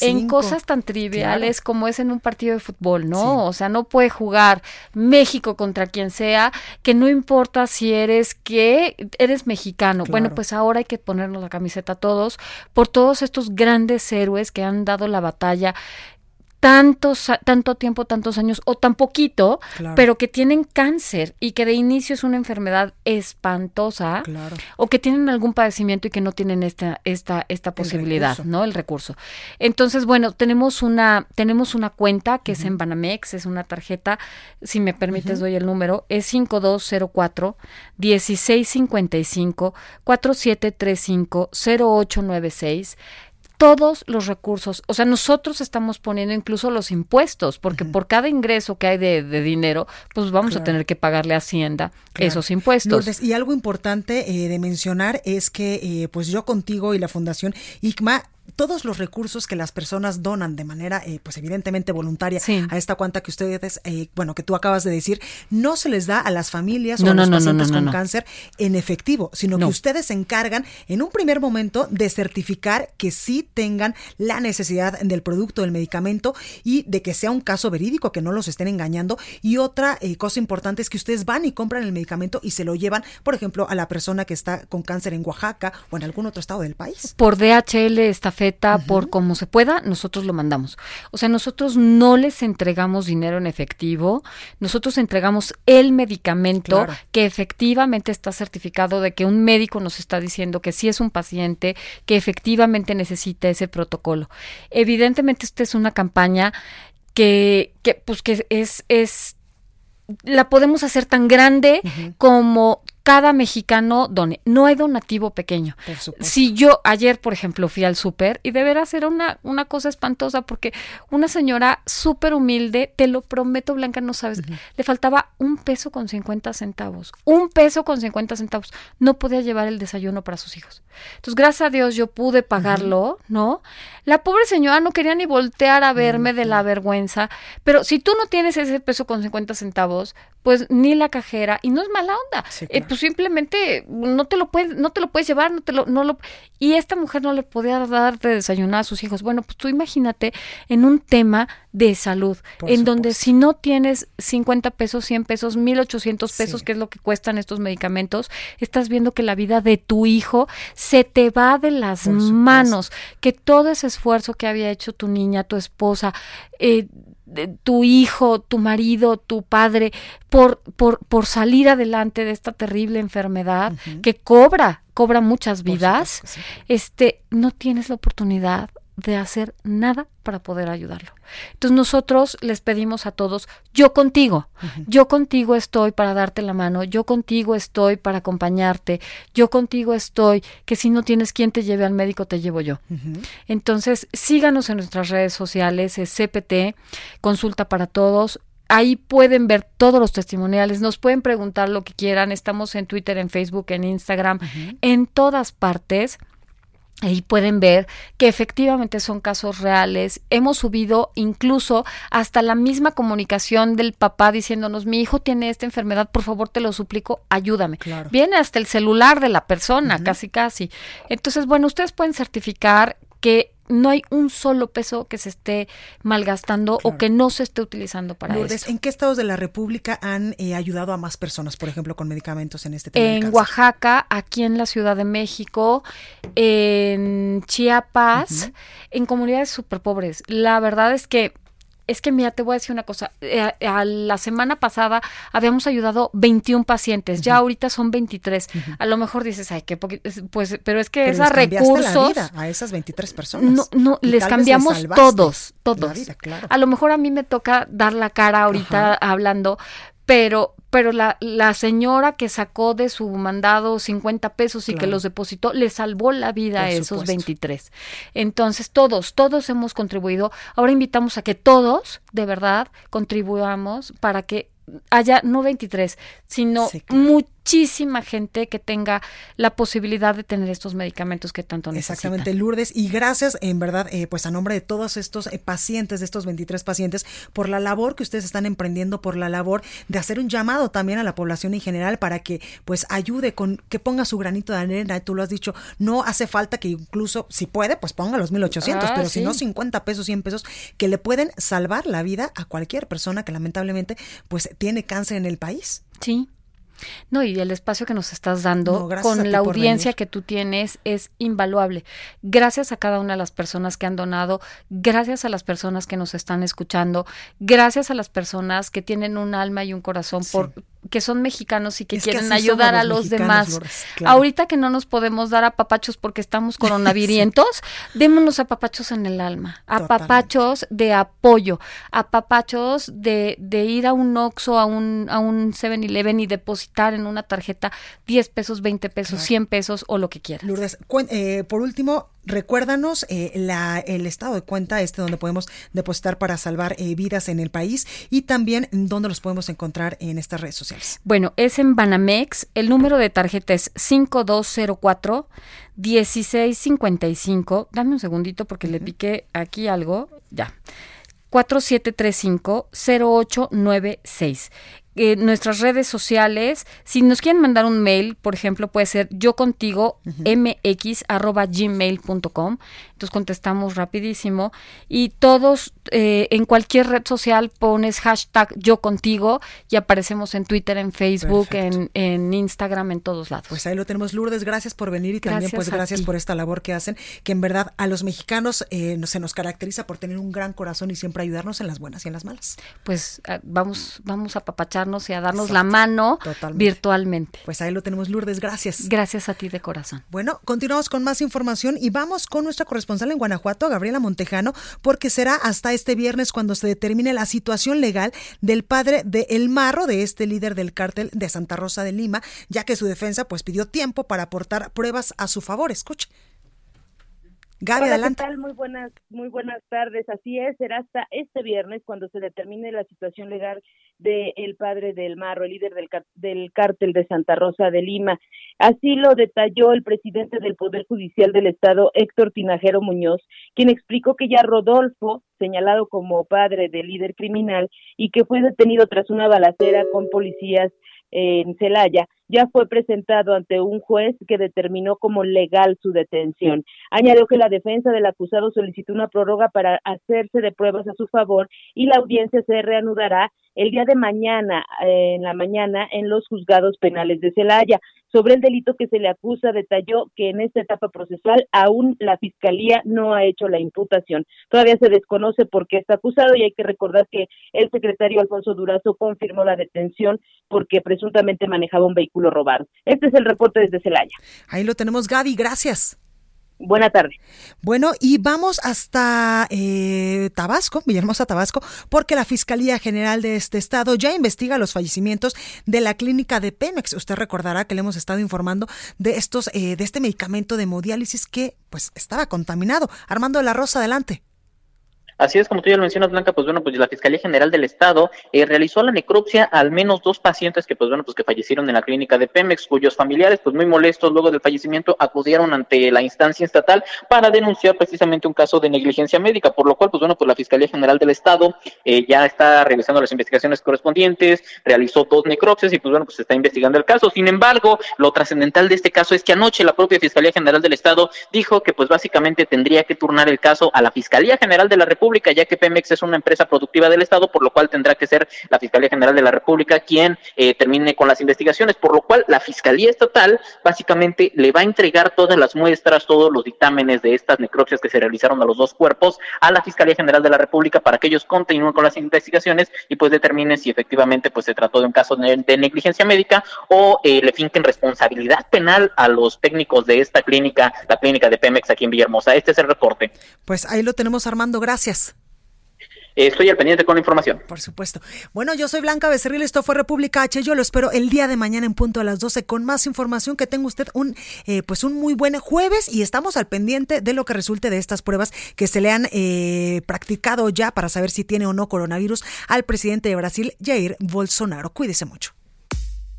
en cosas tan triviales como es en un partido de fútbol, ¿no? O sea, no puede jugar México contra quien sea, que no importa si eres que eres mexicano. Bueno, pues ahora hay que ponernos la camiseta a todos por todos estos grandes héroes que han dado la batalla tantos, tanto tiempo, tantos años o tan poquito, pero que tienen cáncer y que de inicio es una enfermedad espantosa o que tienen algún padecimiento y que no tienen esta, esta, esta posibilidad, ¿no? El recurso. Entonces, bueno, tenemos una, tenemos una cuenta que es en Banamex, es una tarjeta, si me permites doy el número, es 5204 1655 4735 0896 todos los recursos, o sea, nosotros estamos poniendo incluso los impuestos, porque por cada ingreso que hay de, dinero, pues vamos a tener que pagarle a Hacienda esos impuestos. y algo importante eh, de mencionar es que, eh, pues yo contigo y la Fundación ICMA todos los recursos que las personas donan de manera, eh, pues evidentemente voluntaria a esta cuenta que ustedes, eh, bueno, que tú acabas de decir, no se les da a las familias o a los pacientes con cáncer en efectivo, sino que ustedes se encargan en un primer momento de certificar que sí tengan la necesidad del producto, del medicamento y de que sea un caso verídico, que no los estén engañando. Y otra eh, cosa importante es que ustedes van y compran el medicamento y se lo llevan, por ejemplo, a la persona que está con cáncer en Oaxaca o en algún otro estado del país. Por DHL, estafeta, por como se pueda, nosotros lo mandamos. O sea, nosotros no les entregamos dinero en efectivo, nosotros entregamos el medicamento que efectivamente está certificado de que un médico nos está diciendo que sí es un paciente que efectivamente necesita ese protocolo. Evidentemente, esta es una campaña que, que pues que es, es la podemos hacer tan grande como cada mexicano done. No hay donativo pequeño. Si yo ayer, por ejemplo, fui al súper y de veras era una, una cosa espantosa porque una señora súper humilde, te lo prometo, Blanca, no sabes, le faltaba un peso con 50 centavos. Un peso con 50 centavos. No podía llevar el desayuno para sus hijos. Entonces, gracias a Dios yo pude pagarlo, ¿no? La pobre señora no quería ni voltear a verme de la vergüenza, pero si tú no tienes ese peso con 50 centavos, pues ni la cajera y no es mala onda eh, pues simplemente no te lo puedes no te lo puedes llevar no te lo no lo y esta mujer no le podía dar de desayunar a sus hijos. Bueno pues tú imagínate en un tema de salud en donde si no tienes 50 pesos 100 pesos 1800 pesos que es lo que cuestan estos medicamentos estás viendo que la vida de tu hijo se te va de las manos que todo ese esfuerzo que había hecho tu niña tu esposa eh, tu hijo, tu marido, tu padre, por, por, por salir adelante de esta terrible enfermedad que cobra, cobra muchas vidas, este, no tienes la oportunidad de hacer nada para poder ayudarlo. Entonces nosotros les pedimos a todos, yo contigo, yo contigo estoy para darte la mano, yo contigo estoy para acompañarte, yo contigo estoy, que si no tienes quien te lleve al médico, te llevo yo. Entonces síganos en nuestras redes sociales, es CPT, Consulta para Todos, ahí pueden ver todos los testimoniales, nos pueden preguntar lo que quieran, estamos en Twitter, en Facebook, en Instagram, en todas partes. Ahí pueden ver que efectivamente son casos reales. Hemos subido incluso hasta la misma comunicación del papá diciéndonos, mi hijo tiene esta enfermedad, por favor te lo suplico, ayúdame. Viene hasta el celular de la persona, casi casi. Entonces, bueno, ustedes pueden certificar que no hay un solo peso que se esté malgastando o que no se esté utilizando para eso. ¿En qué estados de la República han eh, ayudado a más personas, por ejemplo, con medicamentos en este tema? En Oaxaca, aquí en la Ciudad de México, en Chiapas, en comunidades súper pobres. La verdad es que es que mira, te voy a decir una cosa. Eh, a la semana pasada habíamos ayudado 21 pacientes, ya ahorita son 23. A lo mejor dices, ay, qué poquito, pues, pero es que esos recursos. a esas 23 personas. No, no, les cambiamos todos, todos. A lo mejor a mí me toca dar la cara ahorita hablando, pero pero la, la, señora que sacó de su mandado 50 pesos y que los depositó, le salvó la vida a esos 23. Entonces, todos, todos hemos contribuido. Ahora invitamos a que todos, de verdad, contribuyamos para que haya no 23, sino muchísima gente que tenga la posibilidad de tener estos medicamentos que tanto necesitan. Exactamente, Lourdes. Y gracias, en verdad, eh, pues a nombre de todos estos eh, pacientes, de estos 23 pacientes, por la labor que ustedes están emprendiendo, por la labor de hacer un llamado también a la población en general para que pues ayude con, que ponga su granito de arena. Tú lo has dicho, no hace falta que incluso, si puede, pues ponga los 1800, ah, pero si no 50 pesos, 100 pesos, que le pueden salvar la vida a cualquier persona que lamentablemente pues tiene cáncer en el país. Sí, no, y el espacio que nos estás dando con la audiencia que tú tienes es invaluable. Gracias a cada una de las personas que han donado, gracias a las personas que nos están escuchando, gracias a las personas que tienen un alma y un corazón por que son mexicanos y que quieren ayudar a los demás. Ahorita que no nos podemos dar a papachos porque estamos coronavirientos, démonos a papachos en el alma, a papachos de apoyo, a papachos de, de ir a un Oxxo, a un, a un 7-Eleven y depositar en una tarjeta 10 pesos, 20 pesos, 100 pesos o lo que quieras. Lourdes, eh, por último, Recuérdanos eh, la, el estado de cuenta este donde podemos depositar para salvar eh, vidas en el país y también dónde los podemos encontrar en estas redes sociales. Bueno, es en Banamex. El número de tarjeta es 5204 1655. Dame un segundito porque le piqué aquí algo. Ya. 4735-0896 eh, nuestras redes sociales. Si nos quieren mandar un mail, por ejemplo, puede ser yo contigo mx arroba gmail.com. Entonces contestamos rapidísimo. Y todos, eh, en cualquier red social pones hashtag yo contigo y aparecemos en Twitter, en Facebook, en, en, Instagram, en todos lados. Pues ahí lo tenemos. Lourdes, gracias por venir y también pues gracias por esta labor que hacen, que en verdad a los mexicanos eh, se nos caracteriza por tener un gran corazón y siempre ayudarnos en las buenas y en las malas. Pues ah, vamos, vamos a papachar y a darnos la mano virtualmente. Pues ahí lo tenemos, Lourdes, gracias. Gracias a ti de corazón. Bueno, continuamos con más información y vamos con nuestra corresponsal en Guanajuato, Gabriela Montejano, porque será hasta este viernes cuando se determine la situación legal del padre de El Marro, de este líder del cártel de Santa Rosa de Lima, ya que su defensa pues pidió tiempo para aportar pruebas a su favor. Escuche. Gaby, adelante. ¿qué tal? Muy buenas, muy buenas tardes. Así es, será hasta este viernes cuando se determine la situación legal del padre del Marro, el líder del, del cártel de Santa Rosa de Lima. Así lo detalló el presidente del Poder Judicial del Estado, Héctor Tinajero Muñoz, quien explicó que ya Rodolfo, señalado como padre del líder criminal y que fue detenido tras una balacera con policías en Celaya, ya fue presentado ante un juez que determinó como legal su detención. Añadió que la defensa del acusado solicitó una prórroga para hacerse de pruebas a su favor y la audiencia se reanudará el día de mañana, eh, en la mañana, en los juzgados penales de Celaya. Sobre el delito que se le acusa, detalló que en esta etapa procesal aún la Fiscalía no ha hecho la imputación. Todavía se desconoce por qué está acusado y hay que recordar que el secretario Alfonso Durazo confirmó la detención porque presuntamente manejaba un vehículo robado. Este es el reporte desde Celaya. Ahí lo tenemos, Gaby. Gracias. Buena tarde. Bueno, y vamos hasta eh, Tabasco, Villahermosa, Tabasco, porque la Fiscalía General de este estado ya investiga los fallecimientos de la clínica de Pemex. Usted recordará que le hemos estado informando de estos, eh, de este medicamento de hemodiálisis que, pues, estaba contaminado. Armando de la Rosa, adelante. Así es, como tú ya lo mencionas, Blanca, pues bueno, pues la Fiscalía General del Estado eh, realizó la necropsia a al menos dos pacientes que, pues bueno, pues que fallecieron en la clínica de Pemex, cuyos familiares, pues muy molestos luego del fallecimiento, acudieron ante la instancia estatal para denunciar precisamente un caso de negligencia médica, por lo cual, pues bueno, pues la Fiscalía General del Estado eh, ya está realizando las investigaciones correspondientes, realizó dos necropsias y, pues bueno, pues está investigando el caso. Sin embargo, lo trascendental de este caso es que anoche la propia Fiscalía General del Estado dijo que, pues básicamente tendría que turnar el caso a la Fiscalía General de la República ya que Pemex es una empresa productiva del Estado, por lo cual tendrá que ser la Fiscalía General de la República quien eh, termine con las investigaciones, por lo cual la Fiscalía Estatal básicamente le va a entregar todas las muestras, todos los dictámenes de estas necropsias que se realizaron a los dos cuerpos a la Fiscalía General de la República para que ellos continúen con las investigaciones y pues determinen si efectivamente pues se trató de un caso de, negligencia médica o eh, le finquen responsabilidad penal a los técnicos de esta clínica, la clínica de Pemex aquí en Villahermosa. Este es el reporte. Pues ahí lo tenemos Armando, gracias. Estoy al pendiente con la información. Por supuesto. Bueno, yo soy Blanca Becerril, esto fue República H. Yo lo espero el día de mañana en punto a las 12 con más información. Que tenga usted un, eh, pues un muy buen jueves y estamos al pendiente de lo que resulte de estas pruebas que se le han eh, practicado ya para saber si tiene o no coronavirus al presidente de Brasil, Jair Bolsonaro. Cuídese mucho.